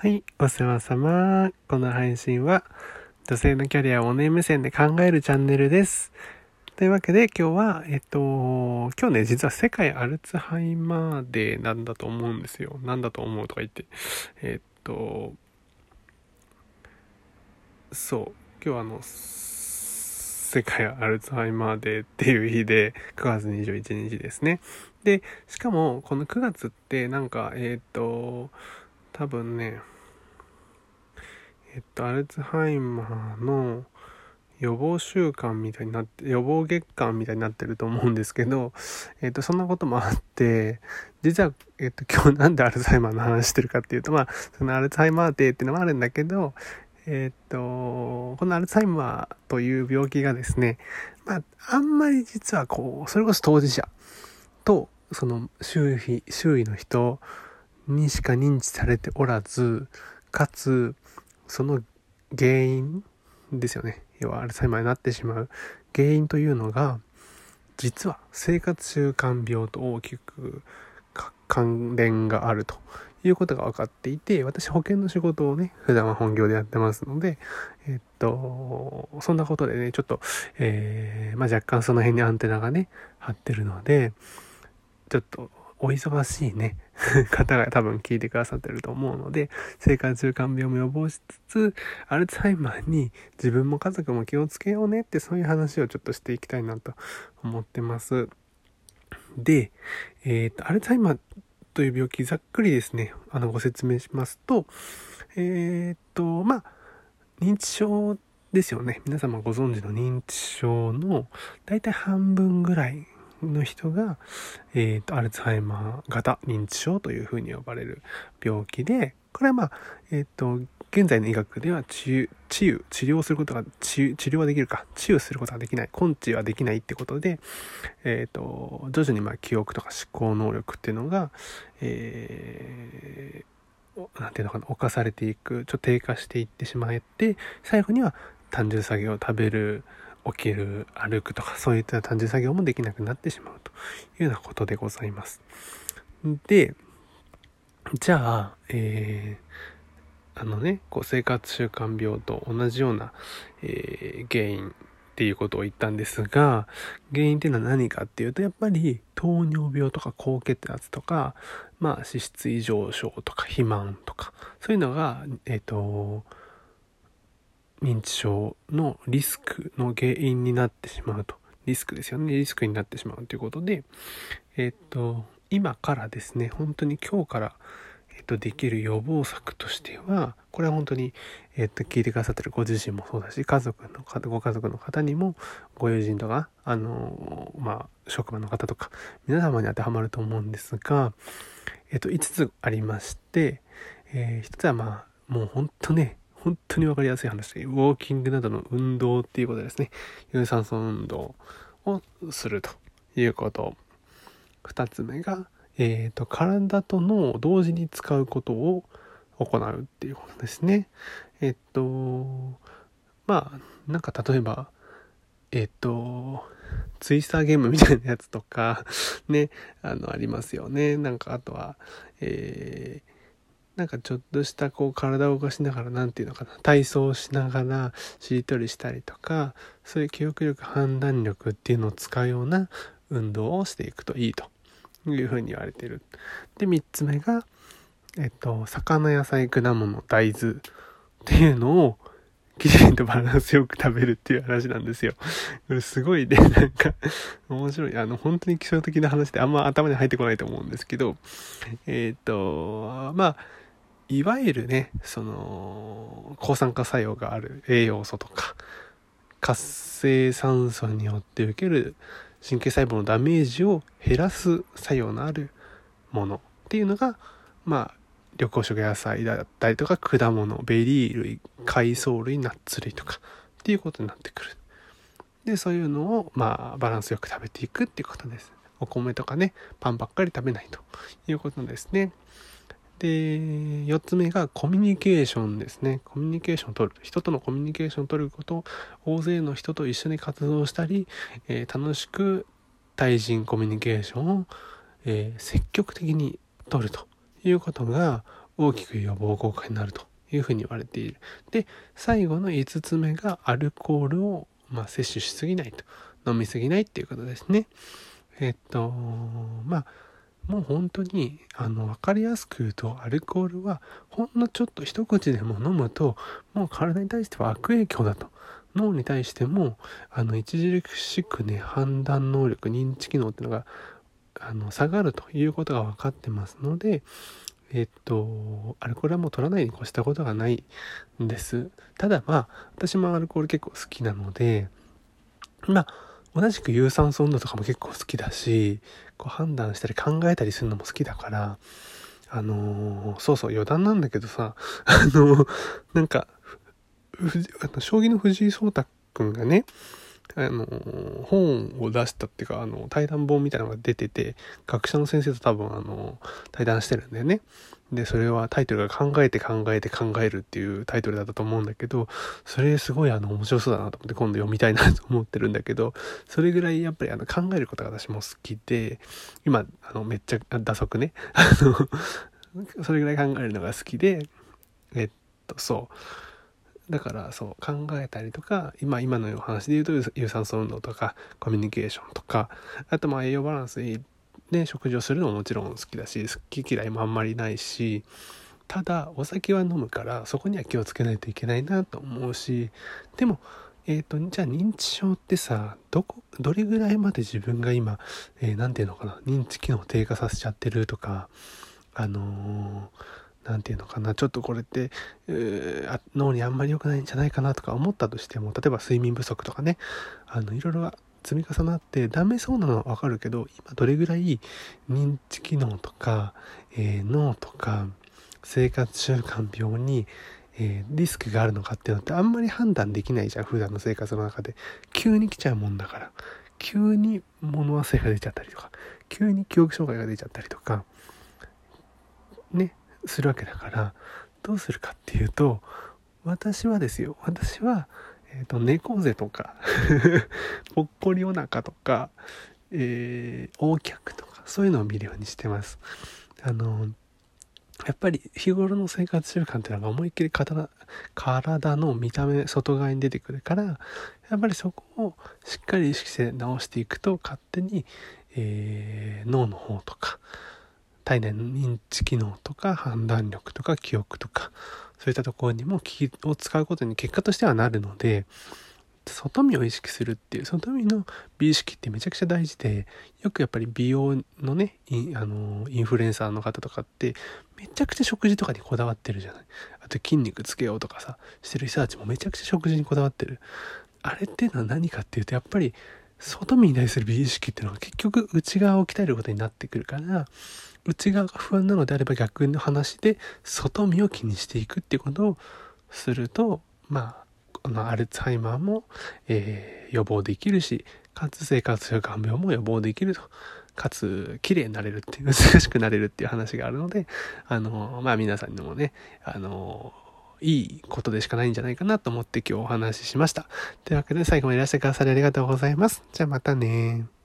はい、お世話様。この配信は、女性のキャリアをお姉目線で考えるチャンネルです。というわけで今日は、えっと、今日ね、実は世界アルツハイマーデーなんだと思うんですよ。なんだと思うとか言って。えっと、そう、今日はあの、世界アルツハイマーデーっていう日で、9月21日ですね。で、しかも、この9月ってなんか、えっと、多分ね、えっと、アルツハイマーの予防週間みたいになって、予防月間みたいになってると思うんですけど、えっと、そんなこともあって、実は、えっと、今日なんでアルツハイマーの話してるかっていうと、まあ、そのアルツハイマーデーっていうのもあるんだけど、えっと、このアルツハイマーという病気がですね、まあ、あんまり実はこう、それこそ当事者と、その周囲、周囲の人にしか認知されておらず、かつ、その原因ですよね。要はアルツハイマーになってしまう原因というのが、実は生活習慣病と大きく関連があるということが分かっていて、私保険の仕事をね、普段は本業でやってますので、えっと、そんなことでね、ちょっと、えー、まあ若干その辺にアンテナがね、張ってるので、ちょっとお忙しいね。方が多分聞いてくださってると思うので生活習慣病も予防しつつアルツハイマーに自分も家族も気をつけようねってそういう話をちょっとしていきたいなと思ってます。で、えー、とアルツハイマーという病気ざっくりですねあのご説明しますとえっ、とまあ認知症ですよね。皆様ご存知の認知症の大体半分ぐらいの人が、えーと、アルツハイマー型認知症というふうに呼ばれる病気でこれはまあえっ、ー、と現在の医学では治癒治癒治療することが治治療はできるか治癒することができない根治はできないってことでえっ、ー、と徐々にまあ記憶とか思考能力っていうのがえー、なんていうのかな侵されていくちょっと低下していってしまって最後には単純作業を食べる起きる歩くとかそういった単純作業もできなくなってしまうというようなことでございます。でじゃあ、えー、あのねこう生活習慣病と同じような、えー、原因っていうことを言ったんですが原因っていうのは何かっていうとやっぱり糖尿病とか高血圧とかまあ脂質異常症とか肥満とかそういうのがえっ、ー、と認知症のリスクの原因になってしまうと。リスクですよね。リスクになってしまうということで、えっと、今からですね、本当に今日から、えっと、できる予防策としては、これは本当に、えっと、聞いてくださってるご自身もそうだし、家族の方、ご家族の方にも、ご友人とか、あの、まあ、職場の方とか、皆様に当てはまると思うんですが、えっと、5つありまして、えー、1つはまあ、もう本当ね、本当に分かりやすい話で、ウォーキングなどの運動っていうことですね。有酸素運動をするということ。二つ目が、えっ、ー、と、体と脳を同時に使うことを行うっていうことですね。えっ、と、まあ、なんか例えば、えっ、と、ツイスターゲームみたいなやつとか、ね、あの、ありますよね。なんかあとは、えなんかちょっとしたこう体を動かしながら何て言うのかな体操しながらしりとりしたりとかそういう記憶力判断力っていうのを使うような運動をしていくといいというふうに言われてる。で3つ目がえっと魚野菜果物大豆っていうのをきちんとバランスよく食べるっていう話なんですよ。これすごいね、なんか、面白い。あの、本当に基礎的な話であんま頭に入ってこないと思うんですけど、えっ、ー、と、まあ、いわゆるね、その、抗酸化作用がある栄養素とか、活性酸素によって受ける神経細胞のダメージを減らす作用のあるものっていうのが、まあ、緑黄色野菜だったりとか果物、ベリー類、海藻類、ナッツ類とかっていうことになってくる。で、そういうのを、まあ、バランスよく食べていくっていうことです。お米とかね、パンばっかり食べないということですね。で、4つ目がコミュニケーションですね。コミュニケーションを取る。人とのコミュニケーションを取ること、大勢の人と一緒に活動したり、えー、楽しく対人コミュニケーションを、えー、積極的に取るということが大きく予防効果になるというふうに言われている。で、最後の5つ目がアルコールを、まあ、摂取しすぎないと。飲みすぎないっていうことですね。えっと、まあ、もう本当に、あの、わかりやすく言うと、アルコールは、ほんのちょっと一口でも飲むと、もう体に対しては悪影響だと。脳に対しても、あの、著しくね、判断能力、認知機能っていうのが、あの、下がるということが分かってますので、えっと、アルコールはもう取らないに越したことがないんです。ただまあ、私もアルコール結構好きなので、まあ、同じく有酸素運動とかも結構好きだし、こう判断したり考えたりするのも好きだから、あのー、そうそう余談なんだけどさ、あのー、なんか、あの将棋の藤井聡太くんがね、あの、本を出したっていうか、あの、対談本みたいなのが出てて、学者の先生と多分、あの、対談してるんだよね。で、それはタイトルが考えて考えて考えるっていうタイトルだったと思うんだけど、それすごいあの面白そうだなと思って今度読みたいなと 思ってるんだけど、それぐらいやっぱりあの考えることが私も好きで、今、あのめっちゃ打足ね、あの、それぐらい考えるのが好きで、えっと、そう。だからそう考えたりとか今今のお話で言うと有酸素運動とかコミュニケーションとかあとまあ栄養バランスで食事をするのももちろん好きだし好き嫌いもあんまりないしただお酒は飲むからそこには気をつけないといけないなと思うしでもえっ、ー、とじゃあ認知症ってさどこどれぐらいまで自分が今何、えー、て言うのかな認知機能低下させちゃってるとかあの何、て言うのかなちょっとこれって、脳にあんまり良くないんじゃないかなとか思ったとしても例えば睡眠不足とかねあのいろいろ積み重なってダメそうなのはわかるけど今どれぐらい認知機能とか、えー、脳とか生活習慣病に、えー、リスクがあるのかっていうのってあんまり判断できないじゃん普段の生活の中で。急に来ちゃうもんだから。急に物忘れが出ちゃったりとか。急に記憶障害が出ちゃったりとか。ね。するわけだからどうするかっていうと私はですよ私はえっ、ー、と、猫背とか ぽっこりお腹とか、えー、横脚とか、そういうのを見るようにしてます。あの、やっぱり日頃の生活習慣っていうのが思いっきり体体の見た目外側に出てくるからやっぱりそこをしっかり意識して直していくと勝手に、えー、脳の方とか体内の認知機能とか判断力とか記憶とかそういったところにも気を使うことに結果としてはなるので、外見を意識するっていう、外見の美意識ってめちゃくちゃ大事で、よくやっぱり美容のね、イあのインフルエンサーの方とかって、めちゃくちゃ食事とかにこだわってるじゃない。あと筋肉つけようとかさ、してる人たちもめちゃくちゃ食事にこだわってる。あれっていうのは何かっていうと、やっぱり外見に対する美意識っていうのは結局内側を鍛えることになってくるから、内側が不安なのであれば逆の話で外見を気にしていくっていうことをするとまあこのアルツハイマーも、えー、予防できるしかつ生活習慣病も予防できるとかつ綺麗になれるっていう美しくなれるっていう話があるのであのまあ皆さんにもねあのいいことでしかないんじゃないかなと思って今日お話ししました。というわけで最後までいらしてくださりありがとうございます。じゃあまたね